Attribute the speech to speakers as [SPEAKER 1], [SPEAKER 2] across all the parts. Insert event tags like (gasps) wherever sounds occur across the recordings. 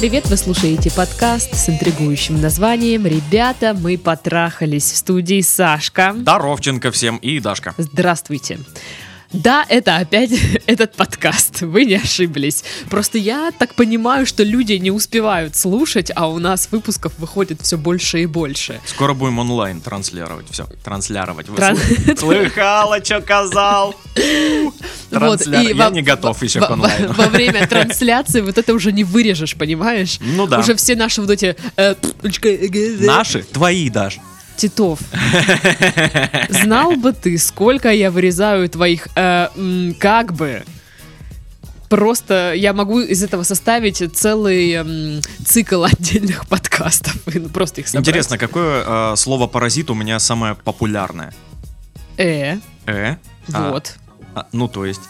[SPEAKER 1] привет! Вы слушаете подкаст с интригующим названием «Ребята, мы потрахались» в студии Сашка.
[SPEAKER 2] Здоровченко всем и Дашка.
[SPEAKER 1] Здравствуйте. Да, это опять (laughs) этот подкаст, вы не ошиблись. Просто я так понимаю, что люди не успевают слушать, а у нас выпусков выходит все больше и больше.
[SPEAKER 2] Скоро будем онлайн транслировать. Все, транслировать.
[SPEAKER 1] Тран-
[SPEAKER 2] слы- (laughs) Слыхала, что казал? Трансляр-
[SPEAKER 1] и
[SPEAKER 2] Я
[SPEAKER 1] во-
[SPEAKER 2] не готов еще
[SPEAKER 1] во-
[SPEAKER 2] к онлайну.
[SPEAKER 1] Во время трансляции вот это уже не вырежешь, понимаешь?
[SPEAKER 2] Ну да.
[SPEAKER 1] Уже все наши вот эти... э, э,
[SPEAKER 2] Наши? Твои даже.
[SPEAKER 1] Титов. Знал бы ты, сколько я вырезаю твоих э, как бы. Просто я могу из этого составить целый м, цикл (laughs) отдельных подкастов. и ну, Просто их собрать.
[SPEAKER 2] Интересно, какое э, слово паразит у меня самое популярное?
[SPEAKER 1] Э,
[SPEAKER 2] Э? А,
[SPEAKER 1] вот.
[SPEAKER 2] а, ну, то есть.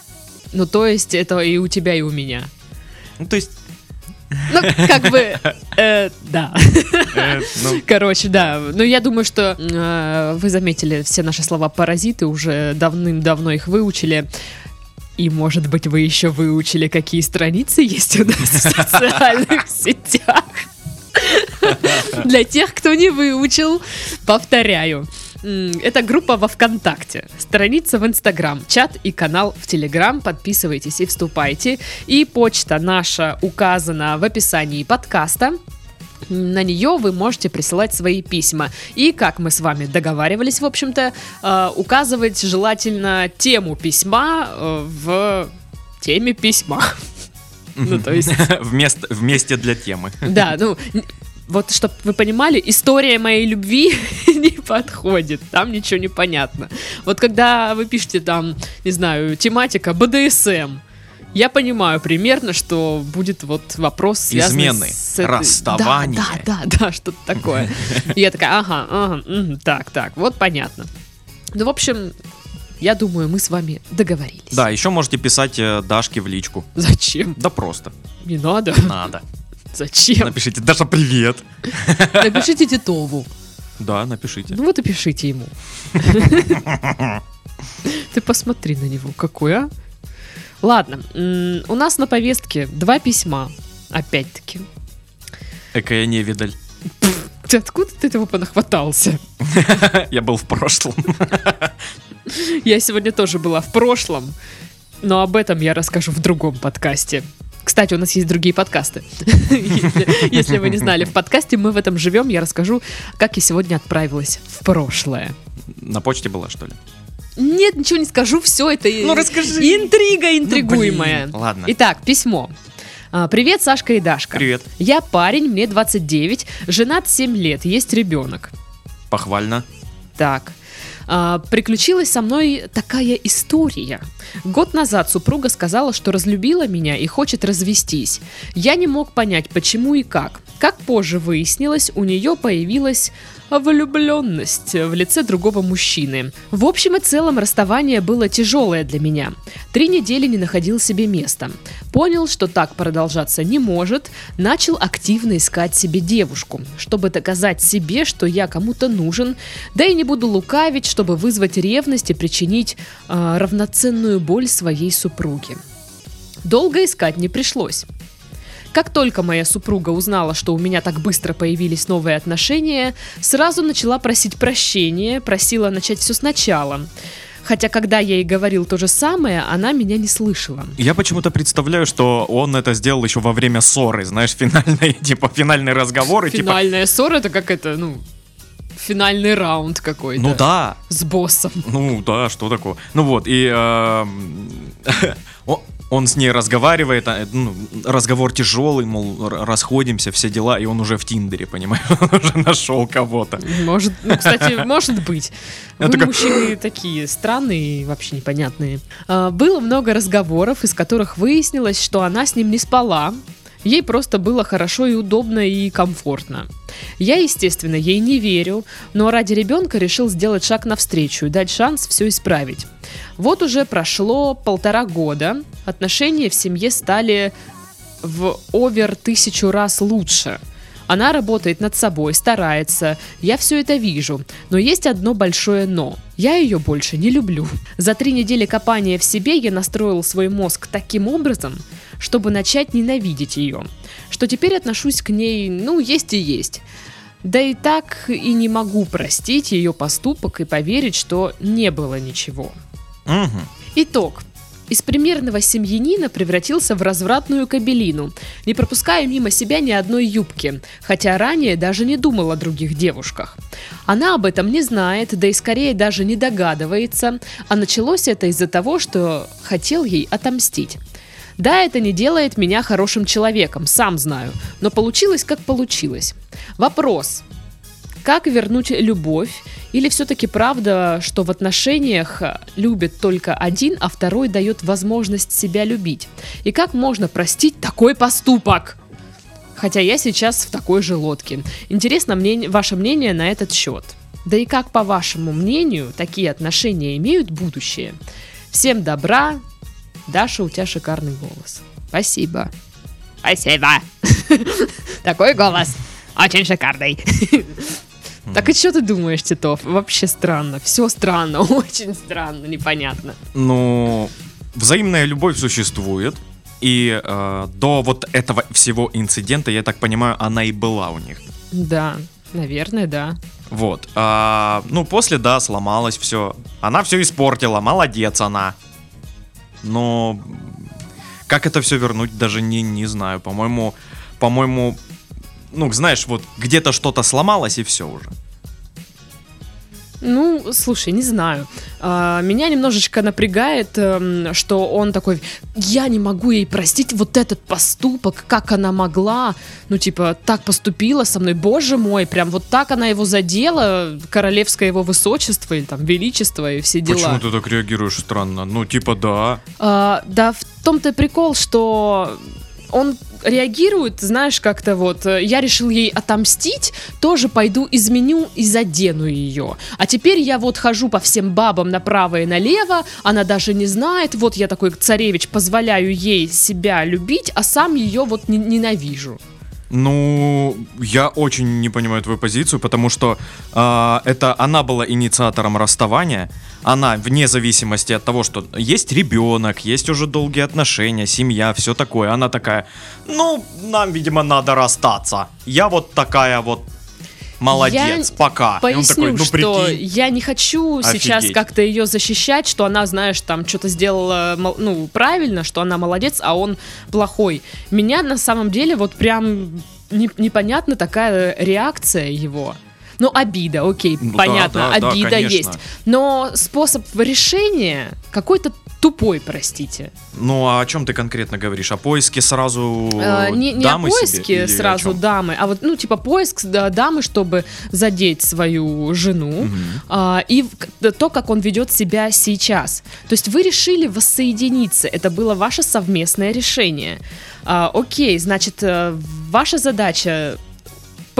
[SPEAKER 1] Ну, то есть это и у тебя, и у меня.
[SPEAKER 2] Ну, то есть.
[SPEAKER 1] Ну, как бы, э, да.
[SPEAKER 2] э, ну,
[SPEAKER 1] Короче, да. Ну, я думаю, что э, вы заметили все наши слова паразиты, уже давным-давно их выучили. И, может быть, вы еще выучили, какие страницы есть у нас в социальных сетях. Для тех, кто не выучил, повторяю. Это группа во ВКонтакте, страница в Инстаграм, чат и канал в Телеграм. Подписывайтесь и вступайте. И почта наша указана в описании подкаста. На нее вы можете присылать свои письма. И, как мы с вами договаривались, в общем-то, э, указывать желательно тему письма э, в теме письма. (laughs) Ну, то есть, (laughs)
[SPEAKER 2] вместо, вместе для темы.
[SPEAKER 1] да, ну, вот, чтобы вы понимали, история моей любви (laughs) не подходит, там ничего не понятно. Вот когда вы пишете там, не знаю, тематика БДСМ, я понимаю примерно, что будет вот вопрос связанный
[SPEAKER 2] Измены,
[SPEAKER 1] с этой-
[SPEAKER 2] расставание.
[SPEAKER 1] Да, да, да, что-то такое. (laughs) И я такая, ага, ага, так, так, вот понятно. Ну, в общем, я думаю, мы с вами договорились.
[SPEAKER 2] Да, еще можете писать э, Дашке в личку.
[SPEAKER 1] Зачем?
[SPEAKER 2] Да просто.
[SPEAKER 1] Не надо.
[SPEAKER 2] Надо.
[SPEAKER 1] Зачем?
[SPEAKER 2] Напишите, Даша, привет.
[SPEAKER 1] Напишите Титову.
[SPEAKER 2] Да, напишите.
[SPEAKER 1] Ну вот и пишите ему. Ты посмотри на него, какой, а? Ладно, у нас на повестке два письма. Опять-таки.
[SPEAKER 2] Экая невидаль.
[SPEAKER 1] Ты откуда ты этого понахватался? (laughs)
[SPEAKER 2] Я был в прошлом.
[SPEAKER 1] Я сегодня тоже была в прошлом, но об этом я расскажу в другом подкасте. Кстати, у нас есть другие подкасты. (laughs) Если- Если вы не знали, в подкасте мы в этом живем, я расскажу, как я сегодня отправилась в прошлое.
[SPEAKER 2] На почте была, что ли?
[SPEAKER 1] Нет, ничего не скажу, все это
[SPEAKER 2] Ну, расскажи.
[SPEAKER 1] интрига интригуемая.
[SPEAKER 2] Ну, блин, ладно.
[SPEAKER 1] Итак, письмо. А, Привет, Сашка и Дашка.
[SPEAKER 2] Привет.
[SPEAKER 1] Я парень, мне 29, женат 7 лет, есть ребенок.
[SPEAKER 2] Похвально.
[SPEAKER 1] Так. А, приключилась со мной такая история. Год назад супруга сказала, что разлюбила меня и хочет развестись. Я не мог понять, почему и как. Как позже выяснилось, у нее появилась влюбленность в лице другого мужчины. В общем и целом расставание было тяжелое для меня. Три недели не находил себе места. Понял, что так продолжаться не может, начал активно искать себе девушку, чтобы доказать себе, что я кому-то нужен, да и не буду лукавить, чтобы вызвать ревность и причинить а, равноценную боль своей супруге. Долго искать не пришлось. Как только моя супруга узнала, что у меня так быстро появились новые отношения, сразу начала просить прощения, просила начать все сначала. Хотя, когда я ей говорил то же самое, она меня не слышала.
[SPEAKER 2] Я почему-то представляю, что он это сделал еще во время ссоры, знаешь, финальный, (laughs) типа, финальный разговор, и типа,
[SPEAKER 1] Финальная ссора это как это, ну, финальный раунд какой-то.
[SPEAKER 2] ну да,
[SPEAKER 1] С боссом.
[SPEAKER 2] ну да, что такое. Ну вот, и о- (laughs) он с ней разговаривает, а, ну, разговор тяжелый, мол, расходимся, все дела, и он уже в Тиндере, понимаешь, (laughs) он уже нашел кого-то.
[SPEAKER 1] Может, ну, кстати, (laughs) может быть. Вы,
[SPEAKER 2] такой-
[SPEAKER 1] мужчины, такие странные и вообще непонятные. А, Было много разговоров, из которых выяснилось, что она с ним не спала. Ей просто было хорошо и удобно и комфортно. Я, естественно, ей не верю, но ради ребенка решил сделать шаг навстречу и дать шанс все исправить. Вот уже прошло полтора года, отношения в семье стали в овер тысячу раз лучше. Она работает над собой, старается, я все это вижу. Но есть одно большое но. Я ее больше не люблю. За три недели копания в себе я настроил свой мозг таким образом, чтобы начать ненавидеть ее. Что теперь отношусь к ней, ну, есть и есть. Да и так и не могу простить ее поступок и поверить, что не было ничего.
[SPEAKER 2] Мгм.
[SPEAKER 1] Итог. Из примерного семьянина превратился в развратную кабелину, не пропуская мимо себя ни одной юбки, хотя ранее даже не думал о других девушках. Она об этом не знает, да и скорее даже не догадывается, а началось это из-за того, что хотел ей отомстить. Да, это не делает меня хорошим человеком, сам знаю, но получилось как получилось. Вопрос. Как вернуть любовь? Или все-таки правда, что в отношениях э, любит только один, а второй дает возможность себя любить? И как можно простить такой поступок? Хотя я сейчас в такой же лодке. Интересно мне ваше мнение на этот счет. Да и как, по вашему мнению, такие отношения имеют будущее? Всем добра. Даша, у тебя шикарный голос. Спасибо.
[SPEAKER 3] Спасибо. (laughs) Такой голос. Очень шикарный. (laughs)
[SPEAKER 1] Так и что ты думаешь, Титов? Вообще странно. Все странно, (laughs) очень странно, непонятно.
[SPEAKER 2] Ну, взаимная любовь существует. И э, до вот этого всего инцидента, я так понимаю, она и была у них.
[SPEAKER 1] Да, наверное, да.
[SPEAKER 2] Вот. А, ну, после, да, сломалось все. Она все испортила, молодец она. Но как это все вернуть, даже не, не знаю. По-моему, по-моему, ну, знаешь, вот где-то что-то сломалось и все уже.
[SPEAKER 1] Ну, слушай, не знаю. А, меня немножечко напрягает, эм, что он такой, я не могу ей простить вот этот поступок, как она могла, ну, типа, так поступила со мной, боже мой, прям вот так она его задела, королевское его высочество или там величество и все дела.
[SPEAKER 2] Почему ты так реагируешь странно? Ну, типа, да.
[SPEAKER 1] А, да, в том-то и прикол, что он реагирует, знаешь, как-то вот, э, я решил ей отомстить, тоже пойду изменю и задену ее. А теперь я вот хожу по всем бабам направо и налево, она даже не знает, вот я такой царевич, позволяю ей себя любить, а сам ее вот не- ненавижу.
[SPEAKER 2] Ну, я очень не понимаю твою позицию, потому что а, это она была инициатором расставания. Она, вне зависимости от того, что есть ребенок, есть уже долгие отношения, семья, все такое. Она такая, ну, нам, видимо, надо расстаться. Я вот такая вот молодец,
[SPEAKER 1] Я
[SPEAKER 2] пока. И он
[SPEAKER 1] Поясню,
[SPEAKER 2] такой, ну,
[SPEAKER 1] что я не хочу сейчас
[SPEAKER 2] Офигеть.
[SPEAKER 1] как-то ее защищать, что она, знаешь, там что-то сделала, ну, правильно, что она молодец, а он плохой. Меня на самом деле вот прям не- непонятна такая реакция его. Ну, обида, окей,
[SPEAKER 2] Ну да,
[SPEAKER 1] понятно,
[SPEAKER 2] да, да,
[SPEAKER 1] обида
[SPEAKER 2] конечно.
[SPEAKER 1] есть. Но способ решения какой-то тупой, простите.
[SPEAKER 2] Ну, а о чем ты конкретно говоришь? О поиске сразу
[SPEAKER 1] Э, не не о
[SPEAKER 2] дамы себе
[SPEAKER 1] поиске
[SPEAKER 2] о
[SPEAKER 1] сразу
[SPEAKER 2] чём?
[SPEAKER 1] дамы, а вот, ну, типа, поиск да, дамы, чтобы задеть свою жену,
[SPEAKER 2] Мгм.
[SPEAKER 1] а, и то, как он ведет себя сейчас. То есть вы решили воссоединиться, это было ваше совместное решение. А, окей, значит, э, ваша задача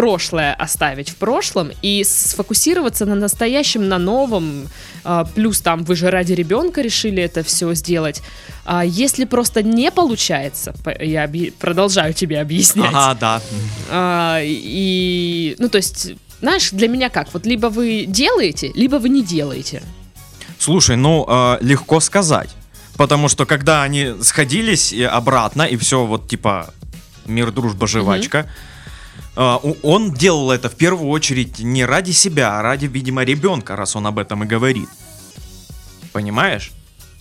[SPEAKER 1] прошлое оставить в прошлом и сфокусироваться на настоящем, на новом. А, плюс там вы же ради ребенка решили это все сделать. А если просто не получается, по- я объ- продолжаю тебе объяснять.
[SPEAKER 2] Ага, да.
[SPEAKER 1] А, и, ну, то есть, знаешь, для меня как? Вот либо вы делаете, либо вы не делаете.
[SPEAKER 2] Слушай, ну э, легко сказать. Потому что когда они сходились и обратно, и все вот типа мир, дружба, жвачка, э, у- он делал это в первую очередь не ради себя, а ради, видимо, ребенка, раз он об этом и говорит. Понимаешь?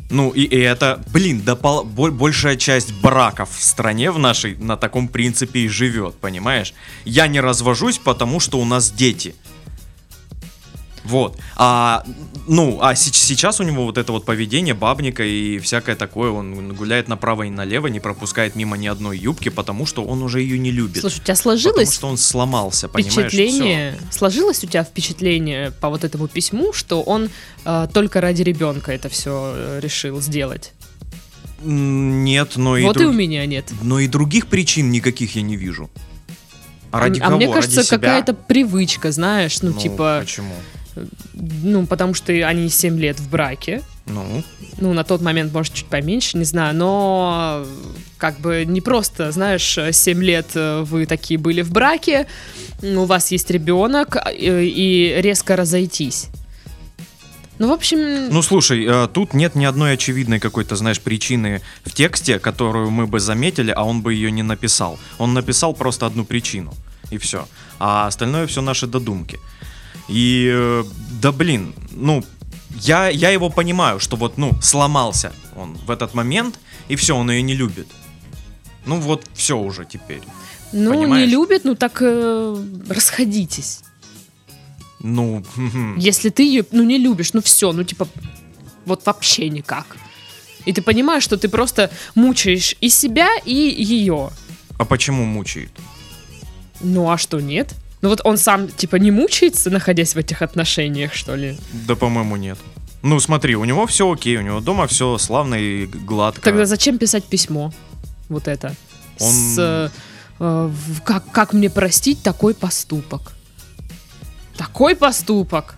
[SPEAKER 2] Ну и, и это, блин, да пол- бо- большая часть браков в стране в нашей на таком принципе и живет, понимаешь? Я не развожусь, потому что у нас дети. Вот. А, ну, а сейчас у него вот это вот поведение бабника и всякое такое. Он гуляет направо и налево, не пропускает мимо ни одной юбки, потому что он уже ее не любит.
[SPEAKER 1] Слушай, у тебя
[SPEAKER 2] потому
[SPEAKER 1] сложилось
[SPEAKER 2] что он сломался, понимаешь?
[SPEAKER 1] впечатление, сложилось у тебя впечатление по вот этому письму, что он э, только ради ребенка это все решил сделать.
[SPEAKER 2] Нет, но и,
[SPEAKER 1] вот и
[SPEAKER 2] друг-
[SPEAKER 1] у меня нет.
[SPEAKER 2] но и других причин никаких я не вижу. А ради
[SPEAKER 1] а
[SPEAKER 2] кого?
[SPEAKER 1] мне кажется, какая-то привычка, знаешь, ну,
[SPEAKER 2] Ну,
[SPEAKER 1] типа,
[SPEAKER 2] Почему?
[SPEAKER 1] Ну, потому что они 7 лет в браке.
[SPEAKER 2] Ну,
[SPEAKER 1] Ну, на тот момент, может, чуть поменьше, не знаю, но э, как бы не просто, знаешь, 7 лет э, вы такие были в браке, у вас есть ребенок, э, и резко разойтись. Ну, в общем,
[SPEAKER 2] Ну, слушай, тут нет ни одной очевидной какой-то, знаешь, причины в тексте, которую мы бы заметили, а он бы ее не написал. Он написал просто одну причину, и все. А остальное все наши додумки. И, э, да блин, ну, я, я его понимаю, что вот, ну, сломался он в этот момент, и все, он ее не любит. Ну вот, все уже теперь.
[SPEAKER 1] ну,
[SPEAKER 2] понимаешь?
[SPEAKER 1] не любит, ну так э, расходитесь.
[SPEAKER 2] Ну. (laughs)
[SPEAKER 1] Если ты ее, ну, не любишь, ну все, ну типа, вот вообще никак. И ты понимаешь, что ты просто мучаешь и себя, и ее.
[SPEAKER 2] а почему мучает?
[SPEAKER 1] Ну а что, нет? Ну вот он сам, типа, не мучается, находясь в этих отношениях, что ли?
[SPEAKER 2] Да, по-моему, нет. Ну, смотри, у него все окей, у него дома все славно и гладко.
[SPEAKER 1] Тогда зачем писать письмо? Вот это.
[SPEAKER 2] Он-
[SPEAKER 1] С, э, э, как, как мне простить такой поступок? Такой поступок?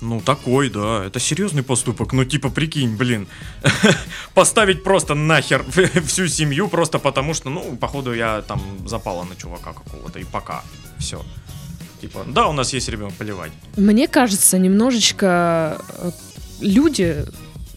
[SPEAKER 2] Ну, такой, да. Это серьезный поступок. Ну, типа, прикинь, блин. (laughs) Поставить просто нахер (laughs) всю семью, просто потому что, ну, походу, я там запала на чувака какого-то, и пока. Все. Типа, да, у нас есть ребенок, поливать.
[SPEAKER 1] Мне кажется, немножечко э, люди,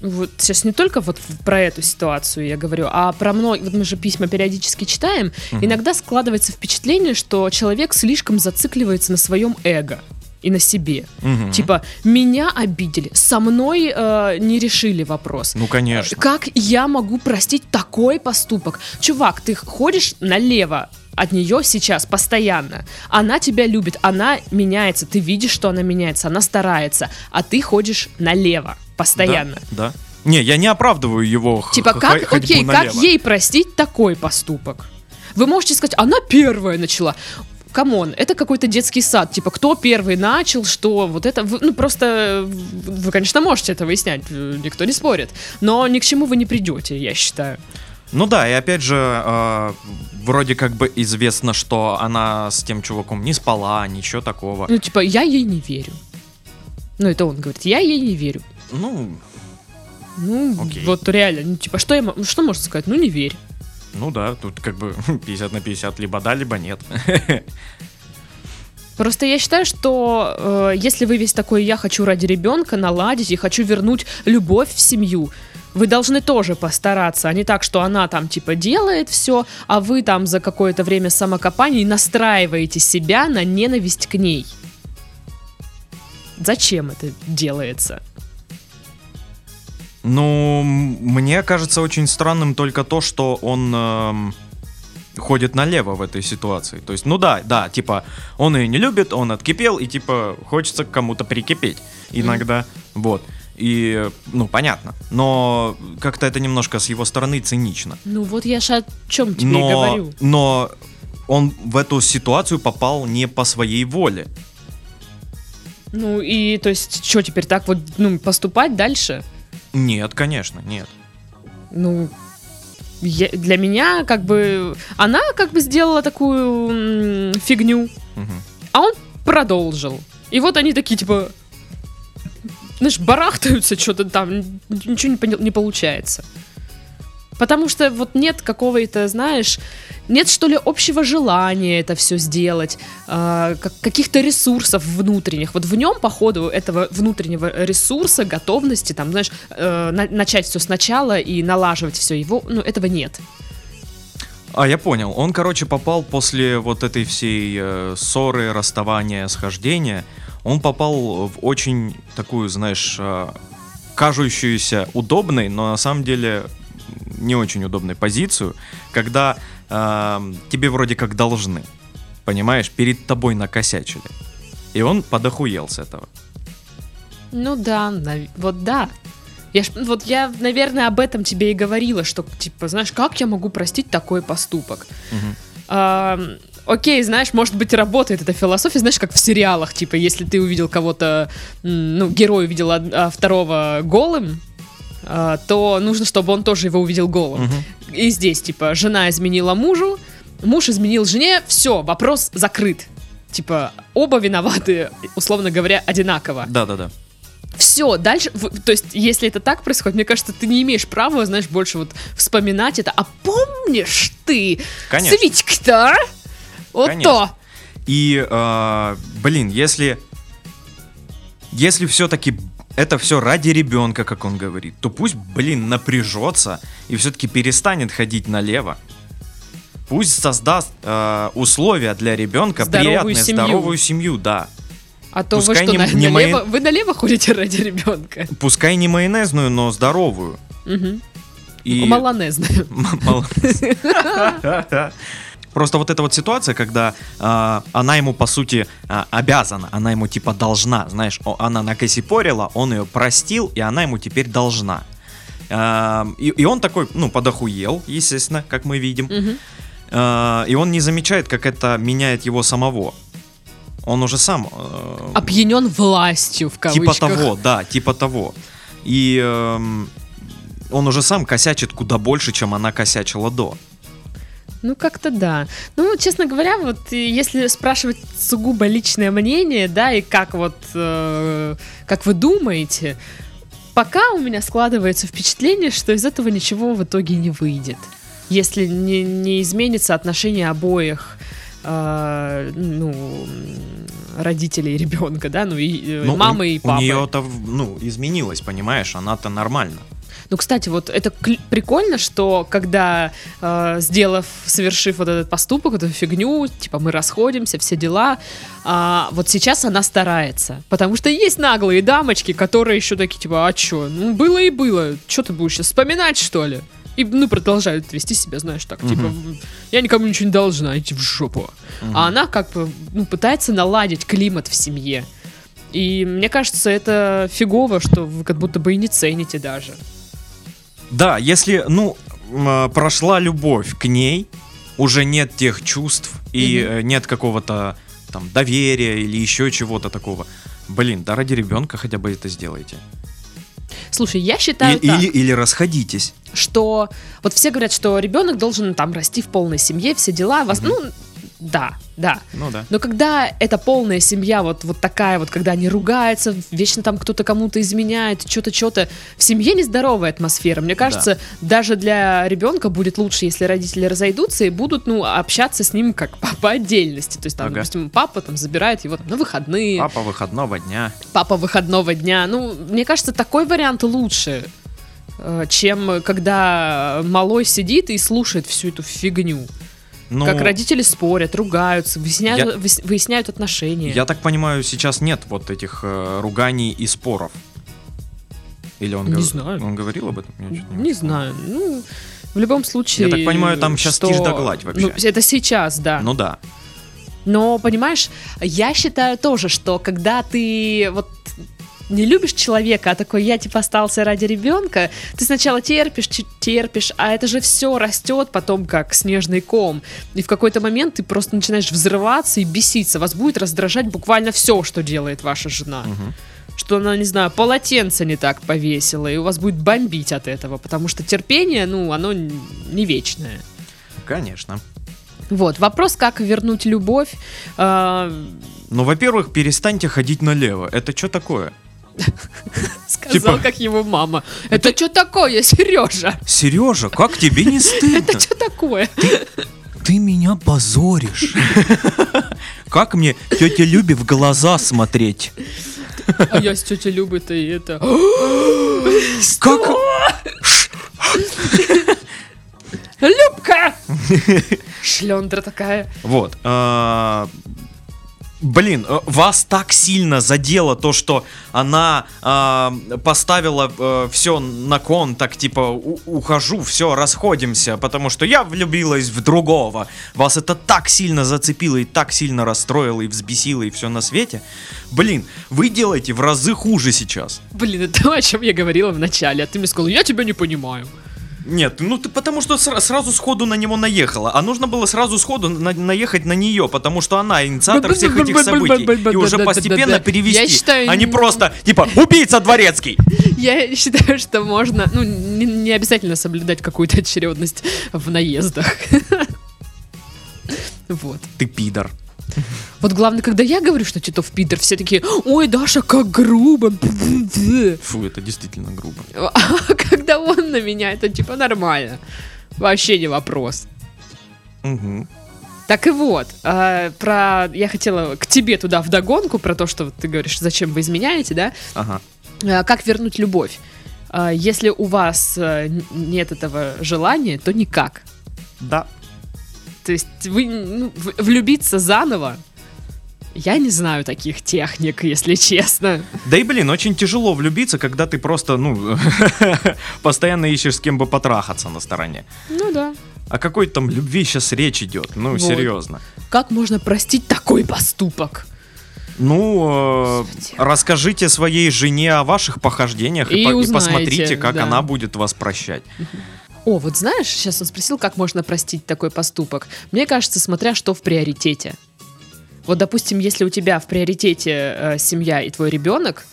[SPEAKER 1] вот сейчас не только вот про эту ситуацию я говорю, а про многие, вот мы же письма периодически читаем,
[SPEAKER 2] Мгм.
[SPEAKER 1] иногда складывается впечатление, что человек слишком зацикливается на своем эго и на себе.
[SPEAKER 2] Мгм.
[SPEAKER 1] Типа, меня обидели, со мной э, не решили вопрос.
[SPEAKER 2] Ну, конечно.
[SPEAKER 1] Как я могу простить такой поступок? Чувак, ты ходишь налево от нее сейчас постоянно. Она тебя любит, она меняется, ты видишь, что она меняется, она старается, а ты ходишь налево постоянно.
[SPEAKER 2] Да, да. Не, я не оправдываю его
[SPEAKER 1] Типа, как, окей, как
[SPEAKER 2] налево.
[SPEAKER 1] ей простить такой поступок? Вы можете сказать, она первая начала. Come on, это какой-то детский сад. Типа, кто первый начал, что вот это... ну, просто вы, конечно, можете это выяснять, никто не спорит. Но ни к чему вы не придете, я считаю.
[SPEAKER 2] Ну да, и опять же, э, вроде как бы известно, что она с тем чуваком не спала, ничего такого.
[SPEAKER 1] Ну, типа, я ей не верю. Ну, это он говорит, я ей не верю.
[SPEAKER 2] Ну,
[SPEAKER 1] Ну,
[SPEAKER 2] Окей.
[SPEAKER 1] вот реально, ну, типа, что, я, ну, что можно сказать? Ну, не верь.
[SPEAKER 2] ну да, тут как бы (laughs) 50 на 50, либо да, либо нет. (laughs)
[SPEAKER 1] Просто я считаю, что э, если вы весь такой «я хочу ради ребенка наладить и хочу вернуть любовь в семью», вы должны тоже постараться, а не так, что она там типа делает все, а вы там за какое-то время самокопания настраиваете себя на ненависть к ней. Зачем это делается?
[SPEAKER 2] Ну, мне кажется очень странным только то, что он эм, ходит налево в этой ситуации. То есть, ну да, да, типа, он ее не любит, он откипел, и типа хочется к кому-то прикипеть иногда. Вот. И, ну, понятно. Но как-то это немножко с его стороны цинично.
[SPEAKER 1] Ну вот я же о чем тебе
[SPEAKER 2] но,
[SPEAKER 1] говорю.
[SPEAKER 2] но он в эту ситуацию попал не по своей воле.
[SPEAKER 1] Ну и то есть, что теперь так вот ну, поступать дальше?
[SPEAKER 2] Нет, конечно, нет.
[SPEAKER 1] Ну, я- для меня как бы она как бы сделала такую м, фигню,
[SPEAKER 2] Мгм.
[SPEAKER 1] а он продолжил. И вот они такие типа, знаешь, барахтаются что-то там, ничего не, не получается. Потому что вот нет какого-то, знаешь, нет что ли общего желания это все сделать, как- каких-то ресурсов внутренних. Вот в нем, по ходу этого внутреннего ресурса, готовности, там, знаешь, э, на- начать все сначала и налаживать все его, ну, этого нет.
[SPEAKER 2] А, я понял. Он, короче, попал после вот этой всей э, ссоры, расставания, схождения. Он попал в очень такую, знаешь, э, кажущуюся удобной, но на самом деле не очень удобной позицию, когда э, тебе вроде как должны. Понимаешь, перед тобой накосячили. И он подохуел с этого.
[SPEAKER 1] Ну да, нав- вот да. Я ж, вот я, наверное, об этом тебе и говорила, что, типа, знаешь, как я могу простить такой поступок?
[SPEAKER 2] Мгм.
[SPEAKER 1] Ам, окей, знаешь, может быть, работает эта философия, знаешь, как в сериалах, типа, если ты увидел кого-то, ну, герой увидел а второго голым, а, то нужно, чтобы он тоже его увидел голым.
[SPEAKER 2] Мгм.
[SPEAKER 1] И здесь, типа, жена изменила мужу, муж изменил жене, все, вопрос закрыт. Типа, оба виноваты, условно говоря, одинаково.
[SPEAKER 2] Да-да-да.
[SPEAKER 1] Все, дальше, то есть, если это так происходит, мне кажется, ты не имеешь права, знаешь, больше вот вспоминать это. А помнишь ты
[SPEAKER 2] Конечно.
[SPEAKER 1] с Витькой-то, а? Вот
[SPEAKER 2] Конечно.
[SPEAKER 1] то.
[SPEAKER 2] И, э, блин, если... Если все-таки это все ради ребенка, как он говорит, то пусть, блин, напряжется и все-таки перестанет ходить налево. Пусть создаст э, условия для ребенка,
[SPEAKER 1] Здоровую семью.
[SPEAKER 2] здоровую семью, да.
[SPEAKER 1] А то вы
[SPEAKER 2] Пускай
[SPEAKER 1] что,
[SPEAKER 2] не-
[SPEAKER 1] на-
[SPEAKER 2] не
[SPEAKER 1] налево, вы налево ходите ради ребенка?
[SPEAKER 2] Пускай не майонезную, но здоровую.
[SPEAKER 1] Угу.
[SPEAKER 2] И...
[SPEAKER 1] Малонезную. (laughs)
[SPEAKER 2] М- молодец. (laughs) Просто вот эта вот ситуация, когда а, она ему, по сути, а, обязана, она ему типа должна, знаешь, она накосипорила, он ее простил, и она ему теперь должна. А, и, и он такой, ну, подохуел, естественно, как мы видим.
[SPEAKER 1] Мгм.
[SPEAKER 2] А, и он не замечает, как это меняет его самого. Он уже сам... э,
[SPEAKER 1] Опьянен властью, в кавычках.
[SPEAKER 2] Типа того, да, типа того. И эм, он уже сам косячит куда больше, чем она косячила до.
[SPEAKER 1] Ну, как-то да. Ну, честно говоря, вот если спрашивать сугубо личное мнение, да, и как вот, э, как вы думаете, пока у меня складывается впечатление, что из этого ничего в итоге не выйдет. Если не, не изменится отношение обоих, э, ну, родителей ребенка, да, ну, и э,
[SPEAKER 2] Ну,
[SPEAKER 1] мамы
[SPEAKER 2] у,
[SPEAKER 1] и папы.
[SPEAKER 2] У нее-то, ну, изменилось, понимаешь, она-то нормально.
[SPEAKER 1] Ну, кстати, вот это прикольно, что когда, э, сделав, совершив вот этот поступок, эту фигню, типа мы расходимся, все дела, а, вот сейчас она старается. Потому что есть наглые дамочки, которые еще такие, типа, а чё, ну было и было, что ты будешь сейчас вспоминать, что ли? И, ну, продолжают вести себя, знаешь, так, типа,
[SPEAKER 2] Мгм.
[SPEAKER 1] я никому ничего не должна, идти в жопу.
[SPEAKER 2] Мгм.
[SPEAKER 1] А она как бы, ну, пытается наладить климат в семье. И мне кажется, это фигово, что вы как будто бы и не цените даже.
[SPEAKER 2] Да, если, ну, э, прошла любовь к ней, уже нет тех чувств и э, нет какого-то там доверия или еще чего-то такого. Блин, да ради ребенка хотя бы это сделайте.
[SPEAKER 1] Слушай, я
[SPEAKER 2] И-
[SPEAKER 1] считаю так,
[SPEAKER 2] или, или расходитесь.
[SPEAKER 1] что вот все говорят, что ребенок должен там расти в полной семье, все дела, вас,
[SPEAKER 2] Мгм.
[SPEAKER 1] ну, да, да.
[SPEAKER 2] Ну да.
[SPEAKER 1] Но когда эта полная семья вот, вот такая вот, когда они ругаются, вечно там кто-то кому-то изменяет, что-то, что-то, в семье нездоровая атмосфера. Мне кажется, даже для ребенка будет лучше, если родители разойдутся и будут, ну, общаться с ним как (laughs) по, по отдельности. То есть, там,
[SPEAKER 2] Ага.
[SPEAKER 1] допустим, папа там забирает его там, на выходные,
[SPEAKER 2] Папа выходного дня.
[SPEAKER 1] папа выходного дня. Ну, мне кажется, такой вариант лучше, э, чем когда малой сидит и слушает всю эту фигню.
[SPEAKER 2] Ну,
[SPEAKER 1] Как родители спорят, ругаются, выясняют,
[SPEAKER 2] Я-
[SPEAKER 1] выясняют отношения.
[SPEAKER 2] Я так понимаю, сейчас нет вот этих э, руганий и споров. Или он,
[SPEAKER 1] Не
[SPEAKER 2] гов-
[SPEAKER 1] знаю.
[SPEAKER 2] он говорил об этом? Я
[SPEAKER 1] Не
[SPEAKER 2] вспомнил.
[SPEAKER 1] знаю. Ну, в любом случае.
[SPEAKER 2] Я так понимаю, там щас
[SPEAKER 1] что-
[SPEAKER 2] тишь да гладь вообще.
[SPEAKER 1] Ну, это сейчас, да.
[SPEAKER 2] Ну да.
[SPEAKER 1] Но, понимаешь, я считаю тоже, что когда ты вот не любишь человека, а такой я типа остался ради ребенка, ты сначала терпишь, терпишь, а это же все растет потом как снежный ком. И в какой-то момент ты просто начинаешь взрываться и беситься. Вас будет раздражать буквально все, что делает ваша жена.
[SPEAKER 2] Мгм.
[SPEAKER 1] Что она, не знаю, полотенце не так повесила, и у вас будет бомбить от этого, потому что терпение, ну, оно не вечное.
[SPEAKER 2] Конечно.
[SPEAKER 1] Вот, вопрос, как вернуть любовь. А,
[SPEAKER 2] Ну, во-первых, перестаньте ходить налево. Это что такое?
[SPEAKER 1] Сказал,
[SPEAKER 2] Типа-
[SPEAKER 1] как его мама. Это что такое, Сережа?
[SPEAKER 2] Сережа, как тебе не (laughs) стыдно?
[SPEAKER 1] Это что такое?
[SPEAKER 2] Ты меня позоришь. Как мне тетя Люби в глаза смотреть?
[SPEAKER 1] А я с тетей Любой-то и это... (gasps)
[SPEAKER 2] Как?
[SPEAKER 1] Любка! (laughs) Шлендра такая.
[SPEAKER 2] Вот. Блин, э, вас так сильно задело то, что она а, поставила все на кон, так типа «У- ухожу, все, расходимся, потому что я влюбилась в другого. Вас это так сильно зацепило и так сильно расстроило и взбесило и все на свете. Блин, вы делаете в разы хуже сейчас.
[SPEAKER 1] Блин, это то, о чем я говорила в начале. А ты мне сказал, я тебя не понимаю.
[SPEAKER 2] Нет, ну ты потому что сра- сразу сходу на него наехала, а нужно было сразу сходу на- наехать на нее, потому что она инициатор всех этих событий, и уже постепенно перевести,
[SPEAKER 1] считаю,
[SPEAKER 2] а не просто типа убийца дворецкий.
[SPEAKER 1] Я считаю, что можно, ну, не, не обязательно соблюдать какую-то очередность в наездах. Вот.
[SPEAKER 2] Ты пидор.
[SPEAKER 1] Вот главное, когда я говорю, что Титов пидор, все такие, ой, Даша, как грубо.
[SPEAKER 2] Фу, это действительно грубо. (laughs)
[SPEAKER 1] А когда он на меня, это типа нормально. Вообще не вопрос.
[SPEAKER 2] Мгм.
[SPEAKER 1] Так и вот, а, про я хотела к тебе туда вдогонку, про то, что ты говоришь, зачем вы изменяете, да?
[SPEAKER 2] Ага.
[SPEAKER 1] Э, Как вернуть любовь? Э, Если у вас э, нет этого желания, то никак.
[SPEAKER 2] Да.
[SPEAKER 1] То есть вы ну, влюбиться заново, я не знаю таких техник, если честно.
[SPEAKER 2] Да и, блин, очень тяжело влюбиться, когда ты просто, ну, (laughs) постоянно ищешь с кем бы потрахаться на стороне.
[SPEAKER 1] Ну да.
[SPEAKER 2] О какой там любви сейчас речь идет? Ну,
[SPEAKER 1] Вот.
[SPEAKER 2] серьезно.
[SPEAKER 1] Как можно простить такой поступок?
[SPEAKER 2] Ну, э, расскажите своей жене о ваших похождениях и,
[SPEAKER 1] И
[SPEAKER 2] по- и посмотрите, как
[SPEAKER 1] да.
[SPEAKER 2] она будет вас прощать.
[SPEAKER 1] О, вот знаешь, сейчас он спросил, как можно простить такой поступок. Мне кажется, смотря что в приоритете. Вот, допустим, если у тебя в приоритете э, семья и твой ребенок,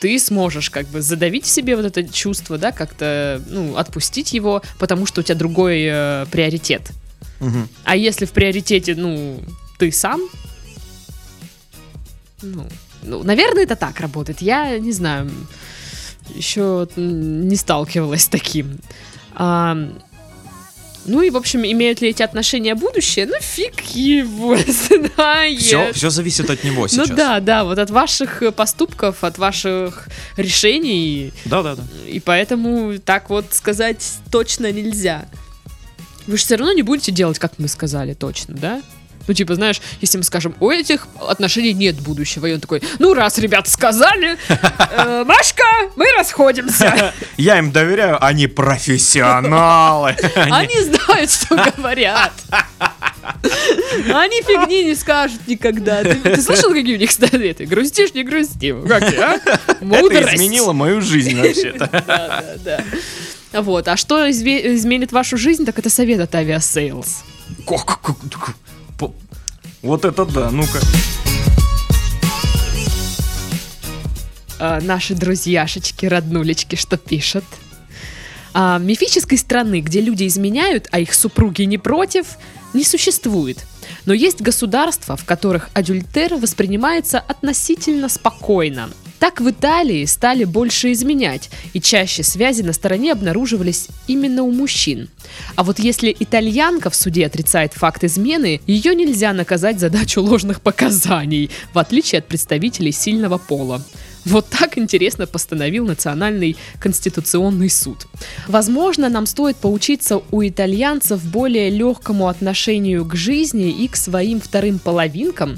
[SPEAKER 1] ты сможешь как бы задавить в себе вот это чувство, да, как-то, ну, отпустить его, потому что у тебя другой э, приоритет.
[SPEAKER 2] Мгм.
[SPEAKER 1] А если в приоритете, ну, ты сам, ну, ну, наверное, это так работает. Я не знаю, еще не сталкивалась с таким. А, ну и, в общем, имеют ли эти отношения будущее? Ну, фиг его (laughs) знает.
[SPEAKER 2] Все, все зависит от него сейчас.
[SPEAKER 1] Ну да, да, вот от ваших э, поступков, от ваших решений,
[SPEAKER 2] Да, да, да.
[SPEAKER 1] и поэтому так вот сказать точно нельзя. Вы же все равно не будете делать, как мы сказали, точно, да? Ну, типа, знаешь, если мы скажем, у этих отношений нет будущего, и он такой, ну, раз ребята сказали, э, Машка, мы расходимся.
[SPEAKER 2] Я им доверяю, они профессионалы.
[SPEAKER 1] Они знают, что говорят. Они фигни не скажут никогда. Ты, ты слышал, какие у них советы? Грустишь, не грусти. Как тебе, а?
[SPEAKER 2] Это
[SPEAKER 1] Мудрость.
[SPEAKER 2] изменило мою жизнь вообще-то.
[SPEAKER 1] Да, да, да. Вот, а что изменит вашу жизнь, так это совет от Aviasales.
[SPEAKER 2] Вот это да, ну-ка.
[SPEAKER 1] А, наши друзьяшечки, роднулечки, что пишут? А, мифической страны, где люди изменяют, а их супруги не против, не существует. Но есть государства, в которых адюльтер воспринимается относительно спокойно. Так в Италии стали больше изменять, и чаще связи на стороне обнаруживались именно у мужчин. А вот если итальянка в суде отрицает факт измены, ее нельзя наказать за дачу ложных показаний, в отличие от представителей сильного пола. Вот так интересно постановил Национальный конституционный суд. Возможно, нам стоит поучиться у итальянцев более легкому отношению к жизни и к своим вторым половинкам.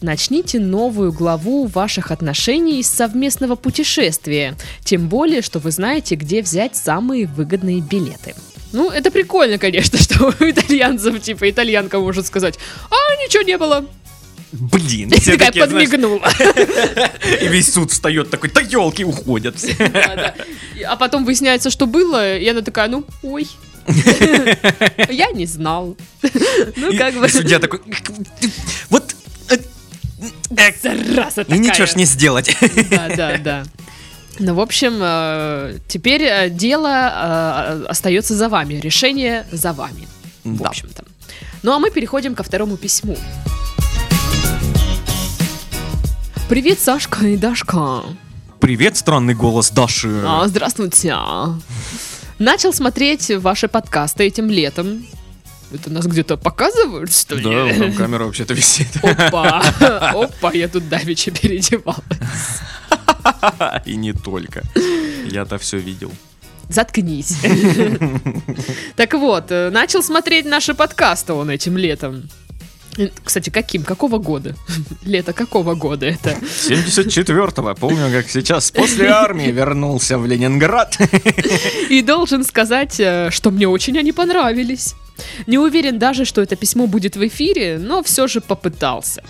[SPEAKER 1] Начните новую главу ваших отношений с совместного путешествия, тем более, что вы знаете, где взять самые выгодные билеты. Ну, это прикольно, конечно, (laughs) что у итальянцев, типа, итальянка может сказать, а, ничего не было.
[SPEAKER 2] Блин, (laughs) все
[SPEAKER 1] такая
[SPEAKER 2] такие, знаешь,
[SPEAKER 1] подмигнула. (laughs)
[SPEAKER 2] и весь суд встает такой, да елки, уходят все.
[SPEAKER 1] Да, да. А потом выясняется, что было, и она такая, ну, ой. Я не знал. Ну, как бы...
[SPEAKER 2] судья такой, э,
[SPEAKER 1] Зараза
[SPEAKER 2] и
[SPEAKER 1] такая.
[SPEAKER 2] ничего ж не сделать.
[SPEAKER 1] Да, да, да. Ну, в общем, э, теперь э, дело э, остается за вами, решение за вами, в
[SPEAKER 2] Да.
[SPEAKER 1] общем-то. Ну, а мы переходим ко второму письму. Привет, Сашка и Дашка.
[SPEAKER 2] Привет, странный голос Даши.
[SPEAKER 1] А, здравствуйте. Начал смотреть ваши подкасты этим летом. Это нас где-то показывают, что ли?
[SPEAKER 2] Да, там камера вообще-то висит.
[SPEAKER 1] Опа, (laughs) опа, я тут давеча переодевалась.
[SPEAKER 2] И не только. Я-то все видел.
[SPEAKER 1] Заткнись. (laughs) Так вот, э, начал смотреть наши подкасты он этим летом. Э, Кстати, каким? Какого года? (laughs) Лето какого года это?
[SPEAKER 2] 74-го, помню, как сейчас после армии вернулся в Ленинград.
[SPEAKER 1] И должен сказать, э, что мне очень они понравились. Не уверен даже, что это письмо будет в эфире, но все же попытался.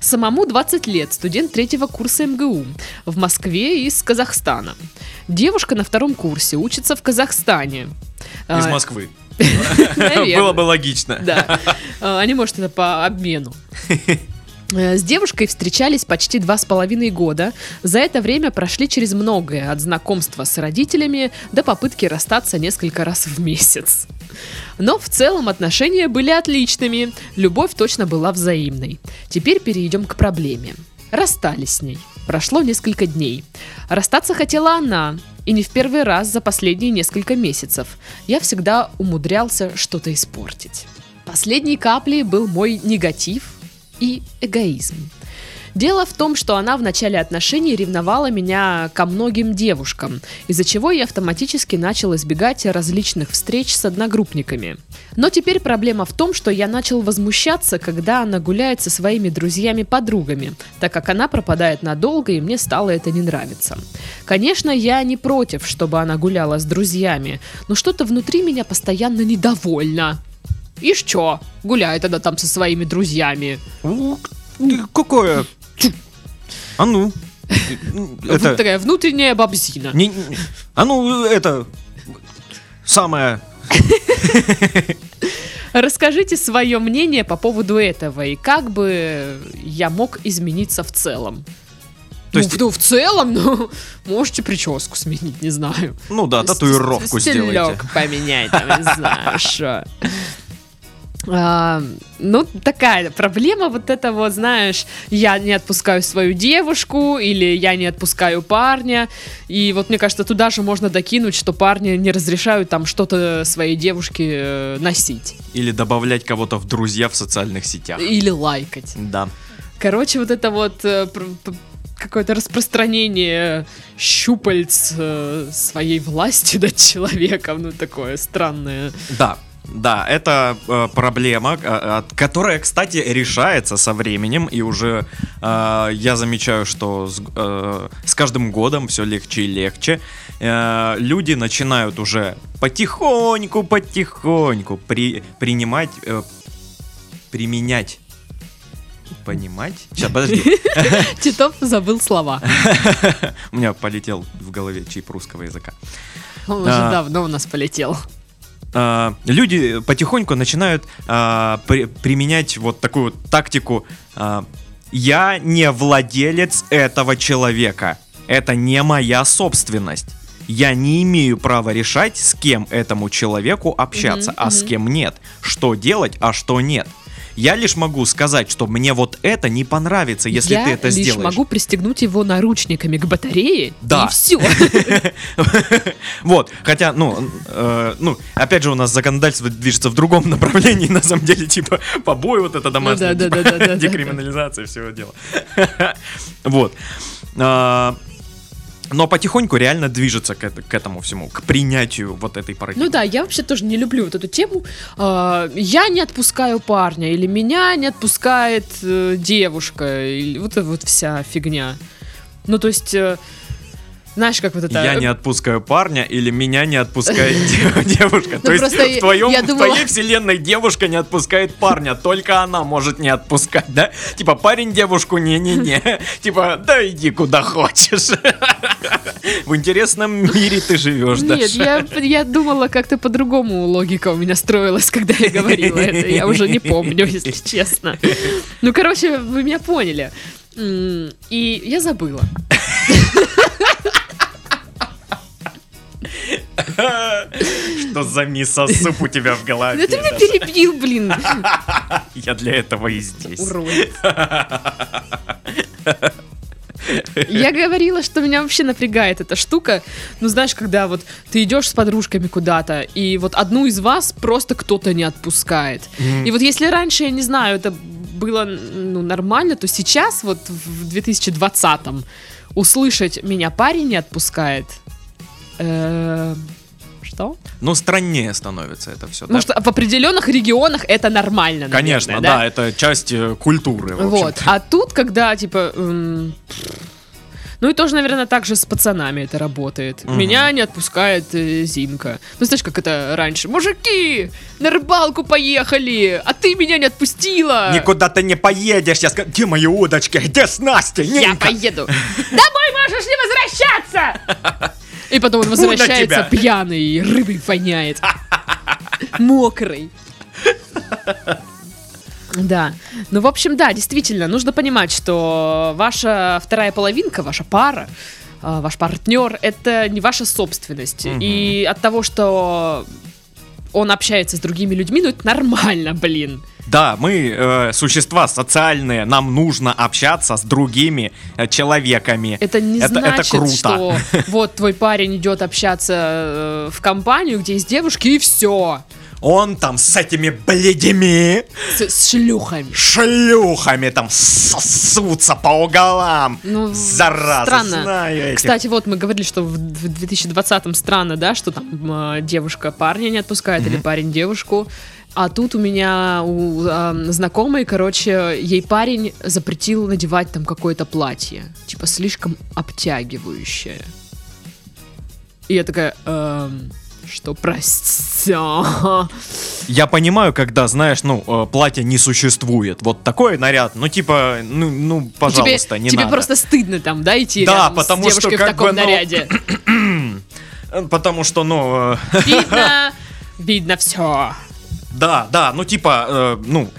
[SPEAKER 1] Самому 20 лет, студент третьего курса МГУ, в Москве из Казахстана. Девушка на втором курсе, учится в Казахстане.
[SPEAKER 2] Из
[SPEAKER 1] А,
[SPEAKER 2] Москвы. (laughs) Было бы логично.
[SPEAKER 1] Да. А, Они, может, это по обмену. (laughs) Э, С девушкой встречались почти два с половиной года. За это время прошли через многое, от знакомства с родителями до попытки расстаться несколько раз в месяц. Но в целом отношения были отличными, любовь точно была взаимной. Теперь перейдем к проблеме. Расстались с ней. Прошло несколько дней. Расстаться хотела она, и не в первый раз за последние несколько месяцев. Я всегда умудрялся что-то испортить. Последней каплей был мой негатив и эгоизм. Дело в том, что она в начале отношений ревновала меня ко многим девушкам, из-за чего я автоматически начал избегать различных встреч с одногруппниками. Но теперь проблема в том, что я начал возмущаться, когда она гуляет со своими друзьями-подругами, так как она пропадает надолго, и мне стало это не нравиться. Конечно, я не против, чтобы она гуляла с друзьями, но что-то внутри меня постоянно недовольно. И что? Гуляет она там со своими друзьями.
[SPEAKER 2] Ух ты, Какое? А ну. (laughs) Это...
[SPEAKER 1] такая внутренняя бабзина.
[SPEAKER 2] не- А ну, это... Самое...
[SPEAKER 1] Расскажите свое мнение по поводу этого и как бы я мог измениться в целом.
[SPEAKER 2] То
[SPEAKER 1] ну,
[SPEAKER 2] есть-
[SPEAKER 1] в, ну, в целом, (laughs) ну, можете прическу сменить, не знаю.
[SPEAKER 2] Ну да, татуировку
[SPEAKER 1] Стилек
[SPEAKER 2] сделайте.
[SPEAKER 1] поменять, там, не знаю, (laughs) что. А, ну, такая проблема, вот это вот, знаешь, я не отпускаю свою девушку или я не отпускаю парня, и вот мне кажется, туда же можно докинуть, что парни не разрешают там что-то своей девушке э, носить
[SPEAKER 2] Или добавлять кого-то в друзья в социальных сетях.
[SPEAKER 1] или лайкать.
[SPEAKER 2] Да.
[SPEAKER 1] Короче, вот это вот э, какое-то распространение щупальц э, своей власти (laughs) над человеком, ну такое странное.
[SPEAKER 2] Да. Да, это э, проблема, э, от- которая, кстати, решается со временем, и уже э, я замечаю, что с, э, с каждым годом все легче и легче. Э, люди начинают уже потихоньку, потихоньку при, принимать, э, применять. Понимать? Сейчас, подожди. (laughs)
[SPEAKER 1] Титов забыл слова. (laughs)
[SPEAKER 2] У меня полетел в голове чип русского языка.
[SPEAKER 1] Он уже
[SPEAKER 2] А.
[SPEAKER 1] давно у нас полетел.
[SPEAKER 2] А, люди потихоньку начинают а, при- применять вот такую вот тактику. а, я не владелец этого человека. Это не моя собственность. Я не имею права решать, с кем этому человеку общаться,
[SPEAKER 1] Мгм,
[SPEAKER 2] а с
[SPEAKER 1] мгм.
[SPEAKER 2] кем нет. Что делать, а что нет. Я лишь могу сказать, что мне вот это не понравится, если
[SPEAKER 1] я
[SPEAKER 2] ты это
[SPEAKER 1] лишь
[SPEAKER 2] сделаешь.
[SPEAKER 1] могу пристегнуть его наручниками к батарее,
[SPEAKER 2] Да.
[SPEAKER 1] и все. (laughs)
[SPEAKER 2] Вот, хотя, ну, э, ну, опять же, у нас законодательство движется в другом направлении, (laughs) на самом деле, типа, побои, вот это домашнее, типа, декриминализация всего дела. (laughs) Вот. Но потихоньку реально движется к, к этому всему, к принятию вот этой парадигмы.
[SPEAKER 1] Ну да, я вообще тоже не люблю вот эту тему. А, Я не отпускаю парня, или меня не отпускает э, девушка, или вот эта вот вся фигня. Ну, то есть, э, знаешь, как вот это...
[SPEAKER 2] Я не отпускаю парня или меня не отпускает (laughs) дев- (laughs) девушка. То есть в, твоей вселенной девушка не отпускает парня, только она может не отпускать, да? Типа парень девушку не-не-не. (laughs) Типа да иди куда хочешь. В интересном мире ты живешь,
[SPEAKER 1] Нет,
[SPEAKER 2] Даша.
[SPEAKER 1] я, я думала, как-то по-другому логика у меня строилась, когда я говорила это. Я уже не помню, если честно. Ну, короче, вы меня поняли. И я забыла. (laughs)
[SPEAKER 2] Что за мисо-суп у тебя в голове?
[SPEAKER 1] Ты меня перебил, блин. (laughs)
[SPEAKER 2] Я для этого и здесь.
[SPEAKER 1] Урод. (laughs) Я говорила, что меня вообще напрягает эта штука. Ну, знаешь, когда вот ты идешь с подружками куда-то, и вот одну из вас просто кто-то не отпускает. И вот если раньше, я не знаю, это было ну, нормально, то сейчас, вот в 2020-м, услышать меня парень не отпускает. э, Что?
[SPEAKER 2] Ну, страннее становится это все,
[SPEAKER 1] Потому что в определенных регионах это нормально. наверное,
[SPEAKER 2] Конечно, да, это часть э, культуры,
[SPEAKER 1] Вот. А тут, когда, типа... м, Ну и тоже, наверное, так же с пацанами это работает.
[SPEAKER 2] Мгм.
[SPEAKER 1] Меня не отпускает э, Зинка. Ну, знаешь, как это раньше? Мужики, на рыбалку поехали, а ты меня не отпустила.
[SPEAKER 2] Никуда ты не поедешь, я скажу, где мои удочки, где снасти,
[SPEAKER 1] Я
[SPEAKER 2] Нинка?
[SPEAKER 1] поеду. Домой можешь не возвращаться! (laughs) И потом он возвращается пьяный, рыбой воняет. (laughs) Мокрый. Да. Ну, в общем, да, действительно, нужно понимать, что ваша вторая половинка, ваша пара, а, ваш партнер, это не ваша собственность. И от того, что он общается с другими людьми, ну, это нормально, блин.
[SPEAKER 2] Да, мы э, существа социальные, нам нужно общаться с другими э, человеками.
[SPEAKER 1] Это не
[SPEAKER 2] Это- это
[SPEAKER 1] значит,
[SPEAKER 2] круто.
[SPEAKER 1] что (laughs) вот твой парень идет общаться э, в компанию, где есть девушки, и все.
[SPEAKER 2] Он там с этими бледями,
[SPEAKER 1] С, с шлюхами.
[SPEAKER 2] шлюхами там сосутся по углам.
[SPEAKER 1] Ну,
[SPEAKER 2] Зараза,
[SPEAKER 1] странно.
[SPEAKER 2] знаю этих.
[SPEAKER 1] Кстати, вот мы говорили, что в в 2020-м странно, да, что там э, девушка парня не отпускает или парень девушку. А тут у меня у э, знакомой, короче, ей парень запретил надевать там какое-то платье, типа слишком обтягивающее. И я такая, эм, что прости.
[SPEAKER 2] Я понимаю, когда, знаешь, ну, э, платья не существует. Вот такой наряд, ну, типа, ну, ну пожалуйста,
[SPEAKER 1] тебе,
[SPEAKER 2] не
[SPEAKER 1] тебе
[SPEAKER 2] надо.
[SPEAKER 1] просто стыдно там, да, идти
[SPEAKER 2] Да, потому
[SPEAKER 1] с
[SPEAKER 2] что
[SPEAKER 1] девушкой в
[SPEAKER 2] как
[SPEAKER 1] таком
[SPEAKER 2] бы, ну,
[SPEAKER 1] наряде.
[SPEAKER 2] Э, (clears throat) Потому что, ну, э,
[SPEAKER 1] Видно, видно (laughs) все.
[SPEAKER 2] да, да, ну, типа, э, ну,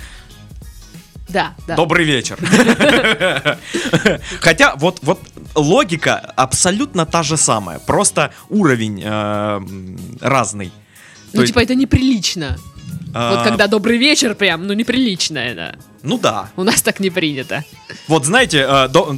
[SPEAKER 1] Да, да.
[SPEAKER 2] Добрый вечер. (laughs) Хотя вот, вот логика абсолютно та же самая, просто уровень э, разный.
[SPEAKER 1] Ну,
[SPEAKER 2] То есть,
[SPEAKER 1] типа, это неприлично.
[SPEAKER 2] а,
[SPEAKER 1] Вот когда добрый вечер прям, ну, неприлично это.
[SPEAKER 2] Ну да.
[SPEAKER 1] У нас так не принято.
[SPEAKER 2] Вот знаете, э, до-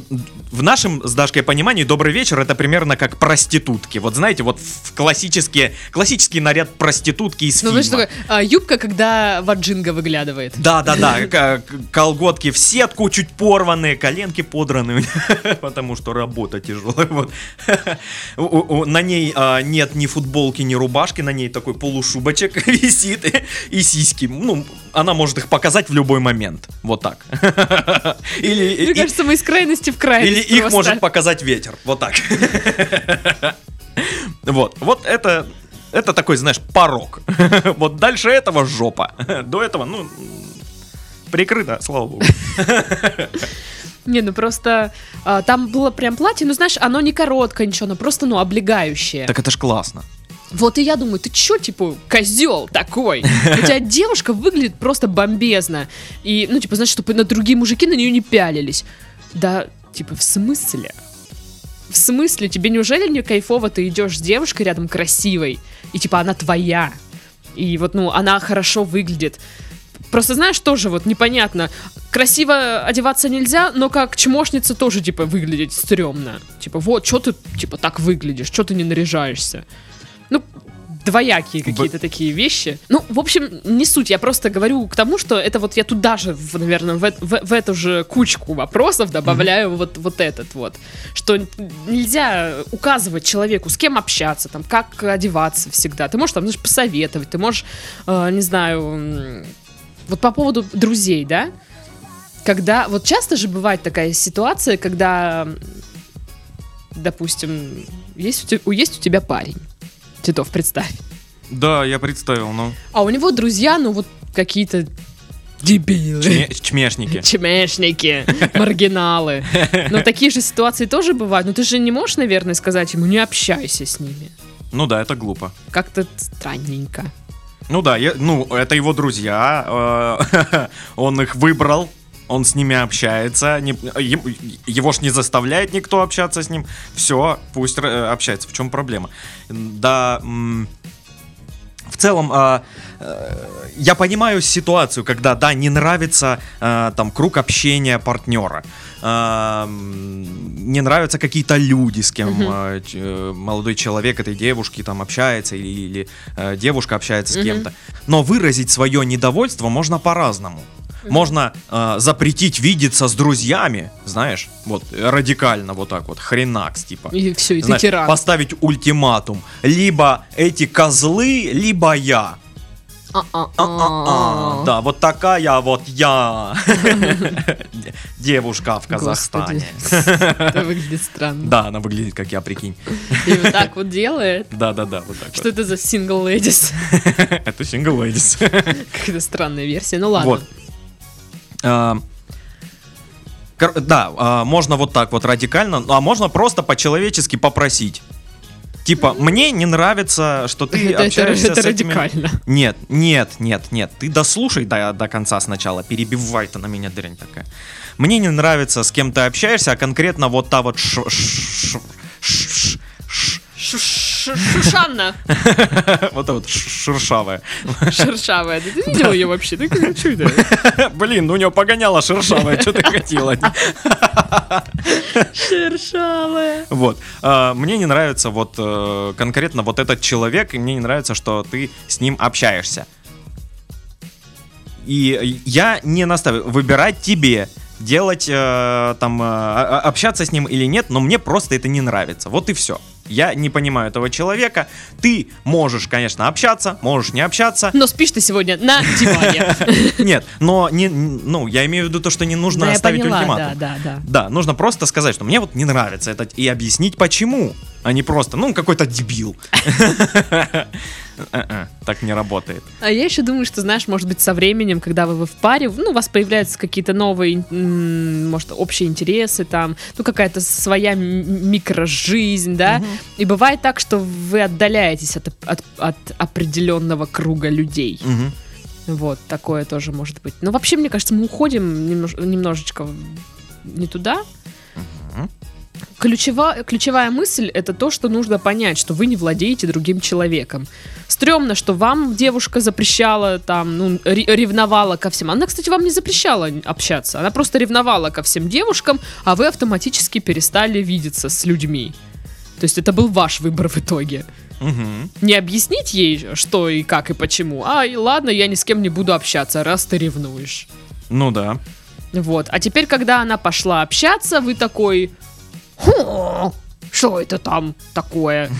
[SPEAKER 2] в нашем с Дашкой понимании добрый вечер это примерно как проститутки. Вот знаете, вот в классические, классический наряд проститутки из
[SPEAKER 1] Ну,
[SPEAKER 2] фильма.
[SPEAKER 1] знаешь, такое, а, юбка, когда ваджинга выглядывает.
[SPEAKER 2] Да, да, да, (laughs) колготки в сетку чуть порванные, коленки подраны, (laughs) потому что работа тяжелая. Вот. (laughs) На ней а, нет ни футболки, ни рубашки, на ней такой полушубочек висит и, и сиськи. Ну, она может их показать в любой момент. Вот так. (laughs) Или,
[SPEAKER 1] Мне
[SPEAKER 2] и-
[SPEAKER 1] кажется, мы из крайности в крайность
[SPEAKER 2] или их
[SPEAKER 1] просто.
[SPEAKER 2] может показать ветер. Вот так. (laughs) Вот. Вот это. Это такой, знаешь, порог. (laughs) Вот дальше этого жопа. До этого, ну, прикрыто, слава богу.
[SPEAKER 1] Не, ну просто а, там было прям платье, ну знаешь, оно не короткое, ничего, оно просто, ну, облегающее.
[SPEAKER 2] Так это ж классно.
[SPEAKER 1] Вот и я думаю, ты чё, типа, козел такой? У тебя девушка выглядит просто бомбезно. И, ну, типа, знаешь, чтобы на другие мужики на нее не пялились. Да, типа, в смысле? В смысле? Тебе неужели не кайфово ты идешь с девушкой рядом красивой, и типа она твоя? И вот, ну, она хорошо выглядит. Просто знаешь, тоже вот непонятно. Красиво одеваться нельзя, но как чмошница тоже, типа, выглядеть стрёмно. Типа, вот, что ты, типа, так выглядишь, что ты не наряжаешься? Ну, двоякие какие-то такие вещи. Ну, в общем, не суть. Я просто говорю к тому, что это вот я туда же, в- наверное, в, в- в эту же кучку вопросов добавляю вот, вот этот вот. Что нельзя указывать человеку, с кем общаться, там, как одеваться всегда. Ты можешь там, знаешь, посоветовать, ты можешь, э, не знаю, вот по поводу друзей, да? Когда, вот часто же бывает такая ситуация, когда, допустим, есть у, те- есть у тебя парень, Титов, представь.
[SPEAKER 2] Да, я представил, ну.
[SPEAKER 1] А у него друзья, ну вот какие-то дебилы.
[SPEAKER 2] чме- Чмешники.
[SPEAKER 1] Чмешники, (laughs) маргиналы. Но (laughs) такие же ситуации тоже бывают. Но ты же не можешь, наверное, сказать ему, не общайся с ними.
[SPEAKER 2] Ну да, это глупо.
[SPEAKER 1] Как-то странненько.
[SPEAKER 2] Ну да, я- ну, это его друзья. э, (laughs) Он их выбрал. Он с ними общается. не- его ж не заставляет никто общаться с ним. Все, пусть э, общается. В чем проблема? Да. В целом, а, э, я понимаю ситуацию, когда, да, не нравится э, там круг общения партнера, а, м, не нравятся какие-то люди, с кем э, э, молодой человек этой девушки там общается или, или, э, девушка общается с кем-то. Но выразить свое недовольство можно по-разному. Можно э, запретить видеться с друзьями, знаешь, вот э, радикально вот так вот, хренакс, типа.
[SPEAKER 1] И все, и ты
[SPEAKER 2] Знаешь,
[SPEAKER 1] тиран.
[SPEAKER 2] поставить ультиматум. Либо эти козлы, либо я. А-а-а. Да, вот такая вот я. (laughs) Девушка в Казахстане.
[SPEAKER 1] Это (laughs) выглядит странно.
[SPEAKER 2] Да, она выглядит как я, прикинь.
[SPEAKER 1] И вот так вот делает.
[SPEAKER 2] Да, да, да, вот так
[SPEAKER 1] Что это за сингл
[SPEAKER 2] вот. (laughs) Это single ladies.
[SPEAKER 1] Какая-то странная версия. Ну ладно.
[SPEAKER 2] Вот. А, Да, а, можно вот так вот радикально, а можно просто по-человечески попросить. Типа, мне не нравится, что ты (laughs)
[SPEAKER 1] Это, это,
[SPEAKER 2] общаешься
[SPEAKER 1] это
[SPEAKER 2] с этими...
[SPEAKER 1] радикально.
[SPEAKER 2] Нет, нет, нет, нет. Ты дослушай до, до конца сначала. Перебивай ты на меня, дрянь такая. Мне не нравится, с кем ты общаешься, а конкретно вот та вот ш- ш- ш- ш- ш-
[SPEAKER 1] Ш- ш- Шушанна. (laughs)
[SPEAKER 2] вот та вот шершавая.
[SPEAKER 1] Шершавая. Да Ты видел ее вообще? Да как- что это?
[SPEAKER 2] Блин, ну у него погоняла шершавая, что ты хотела? (laughs)
[SPEAKER 1] Шершавая.
[SPEAKER 2] Вот. А, Мне не нравится вот э, конкретно вот этот человек, и мне не нравится, что ты с ним общаешься. И я не наставлю. Выбирать тебе делать э, там э, общаться с ним или нет, но мне просто это не нравится. Вот и все. Я не понимаю этого человека. Ты можешь, конечно, общаться, можешь не общаться.
[SPEAKER 1] Но спишь ты сегодня на (laughs) диване.
[SPEAKER 2] Нет, но не, ну, я имею в виду то, что не нужно
[SPEAKER 1] Да,
[SPEAKER 2] оставить
[SPEAKER 1] поняла,
[SPEAKER 2] ультиматум.
[SPEAKER 1] да, да, да.
[SPEAKER 2] Да, нужно просто сказать, что мне вот не нравится это, и объяснить почему, а не просто, ну, какой-то дебил. Так не работает.
[SPEAKER 1] А я еще думаю, что, знаешь, может быть, со временем, когда вы, вы в паре, ну, у вас появляются какие-то новые, может, общие интересы, там, ну, какая-то своя микрожизнь, да, и бывает так, что вы отдаляетесь от, от, от определенного круга людей. Вот, такое тоже может быть. Но вообще, мне кажется, мы уходим немнож- немножечко не туда. Ключева- ключевая мысль это то, что нужно понять, что вы не владеете другим человеком. Стремно, что вам девушка запрещала, там, ну, ре- ревновала ко всем. Она, кстати, вам не запрещала общаться. Она просто ревновала ко всем девушкам, а вы автоматически перестали видеться с людьми. То есть это был ваш выбор в итоге.
[SPEAKER 2] Мгм.
[SPEAKER 1] Не объяснить ей, что и как и почему. А, и ладно, я ни с кем не буду общаться, раз ты ревнуешь.
[SPEAKER 2] Ну да.
[SPEAKER 1] Вот. А теперь, когда она пошла общаться, вы такой... «Хо, Что это там такое?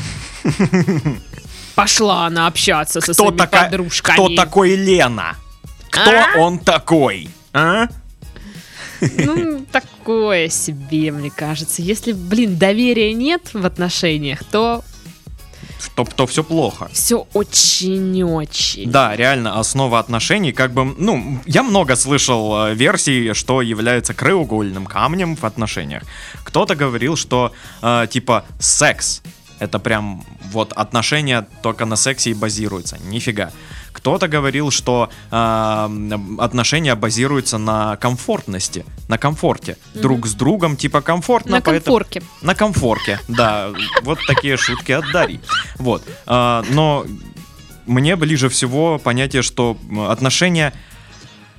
[SPEAKER 1] Пошла она общаться со
[SPEAKER 2] Кто,
[SPEAKER 1] своими
[SPEAKER 2] такая,
[SPEAKER 1] подружками.
[SPEAKER 2] кто такой Лена? Кто
[SPEAKER 1] А?
[SPEAKER 2] он такой? А?
[SPEAKER 1] Ну, такое себе, мне кажется. Если, блин, доверия нет в отношениях, то
[SPEAKER 2] То, то все плохо.
[SPEAKER 1] все очень-очень.
[SPEAKER 2] Да, реально, основа отношений, как бы, ну, я много слышал э, версий, что является краеугольным камнем в отношениях. Кто-то говорил, что, э, типа, секс, это прям, вот, отношения только на сексе и базируются. Нифига. Кто-то говорил, что э, отношения базируются на комфортности, на комфорте. Друг с другом, типа, комфортно.
[SPEAKER 1] На
[SPEAKER 2] поэтому-
[SPEAKER 1] комфорке.
[SPEAKER 2] на комфорке, да. Вот такие шутки от Дарьи. Вот. А, Но мне ближе всего понятие, что отношения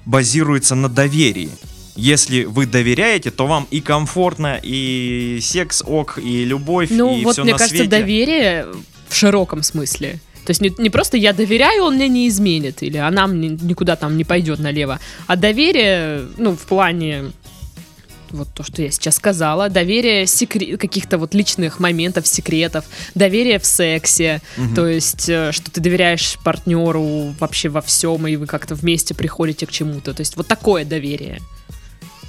[SPEAKER 2] базируются на доверии. Если вы доверяете, то вам и комфортно, и секс ок, и любовь,
[SPEAKER 1] Ну,
[SPEAKER 2] и
[SPEAKER 1] вот,
[SPEAKER 2] все
[SPEAKER 1] мне
[SPEAKER 2] на
[SPEAKER 1] кажется,
[SPEAKER 2] свете.
[SPEAKER 1] доверие в широком смысле. То есть не, не просто я доверяю, он мне не изменит, или она мне никуда там не пойдет налево, а доверие, ну, в плане вот то, что я сейчас сказала, доверие секре- каких-то вот личных моментов, секретов, доверие в сексе,
[SPEAKER 2] Мгм.
[SPEAKER 1] то есть, э, что ты доверяешь партнеру вообще во всем, и вы как-то вместе приходите к чему-то. То есть, вот такое доверие.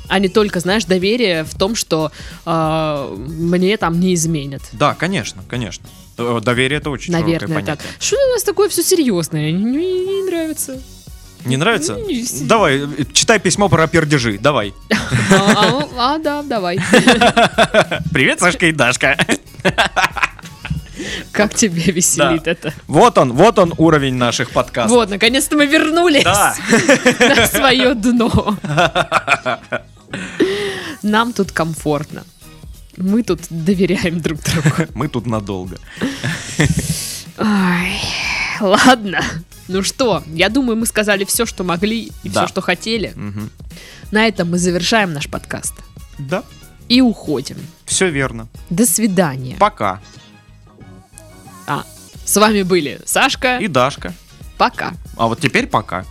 [SPEAKER 1] А не только, знаешь, доверие в том, что э, мне там не изменят.
[SPEAKER 2] Да, конечно, конечно. Э, Доверие это очень
[SPEAKER 1] Наверное,
[SPEAKER 2] широкое
[SPEAKER 1] так.
[SPEAKER 2] понятие.
[SPEAKER 1] Что у нас такое все серьезное? Не, не нравится.
[SPEAKER 2] Не нравится?
[SPEAKER 1] Не.
[SPEAKER 2] Давай, э, читай письмо про пердежи, давай. (laughs)
[SPEAKER 1] А, а, а, да, давай. (laughs)
[SPEAKER 2] Привет, Сашка и Дашка. (laughs)
[SPEAKER 1] Как тебе веселит это?
[SPEAKER 2] Вот он, вот он уровень наших подкастов.
[SPEAKER 1] Вот, наконец-то мы вернулись
[SPEAKER 2] Да.
[SPEAKER 1] на свое дно. Нам тут комфортно. Мы тут доверяем друг другу. (laughs)
[SPEAKER 2] Мы тут надолго.
[SPEAKER 1] Ай, ладно. Ну что, я думаю, мы сказали все, что могли и
[SPEAKER 2] Да.
[SPEAKER 1] все, что хотели.
[SPEAKER 2] Мгм.
[SPEAKER 1] На этом мы завершаем наш подкаст.
[SPEAKER 2] Да,
[SPEAKER 1] И уходим.
[SPEAKER 2] все верно.
[SPEAKER 1] До свидания.
[SPEAKER 2] Пока.
[SPEAKER 1] А, с вами были Сашка.
[SPEAKER 2] И Дашка.
[SPEAKER 1] Пока.
[SPEAKER 2] А вот теперь пока.